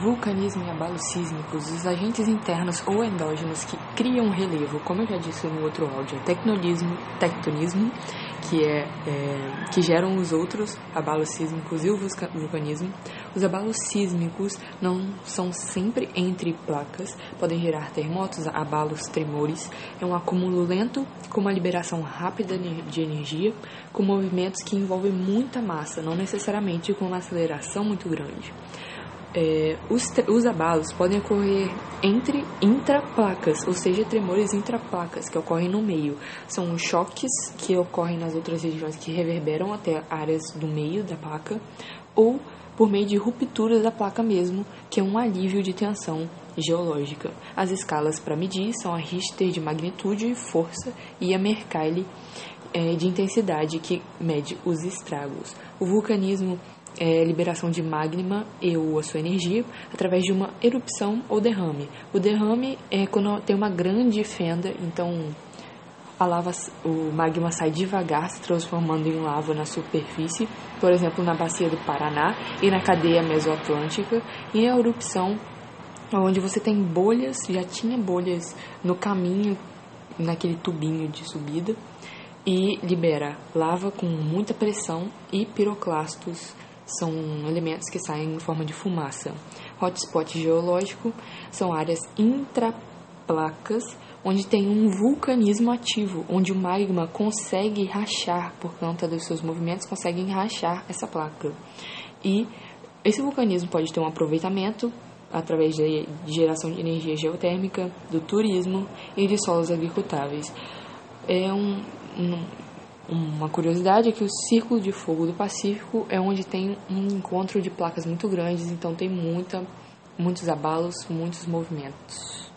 Vulcanismo e abalos sísmicos, os agentes internos ou endógenos que criam relevo, como eu já disse no outro áudio, é tectonismo, tectonismo que, é, é, que geram os outros abalos sísmicos e o vulcanismo. Os abalos sísmicos não são sempre entre placas, podem gerar terremotos, abalos, tremores. É um acúmulo lento com uma liberação rápida de energia, com movimentos que envolvem muita massa, não necessariamente com uma aceleração muito grande é, os, os abalos podem ocorrer entre intraplacas, ou seja, tremores intraplacas que ocorrem no meio. São choques que ocorrem nas outras regiões que reverberam até áreas do meio da placa, ou por meio de rupturas da placa mesmo, que é um alívio de tensão geológica. As escalas para medir são a Richter de magnitude e força e a Mercalli é, de intensidade, que mede os estragos. O vulcanismo é, liberação de magma e ou a sua energia através de uma erupção ou derrame. O derrame é quando tem uma grande fenda, então a lava, o magma sai devagar, se transformando em lava na superfície, por exemplo, na bacia do Paraná e na cadeia mesoatlântica, e a erupção onde você tem bolhas, já tinha bolhas no caminho, naquele tubinho de subida, e libera lava com muita pressão e piroclastos são elementos que saem em forma de fumaça. Hotspot geológico são áreas intraplacas onde tem um vulcanismo ativo, onde o magma consegue rachar, por conta dos seus movimentos, conseguem rachar essa placa. E esse vulcanismo pode ter um aproveitamento através de geração de energia geotérmica, do turismo e de solos agricultáveis. É um, um uma curiosidade é que o Círculo de Fogo do Pacífico é onde tem um encontro de placas muito grandes, então tem muita, muitos abalos, muitos movimentos.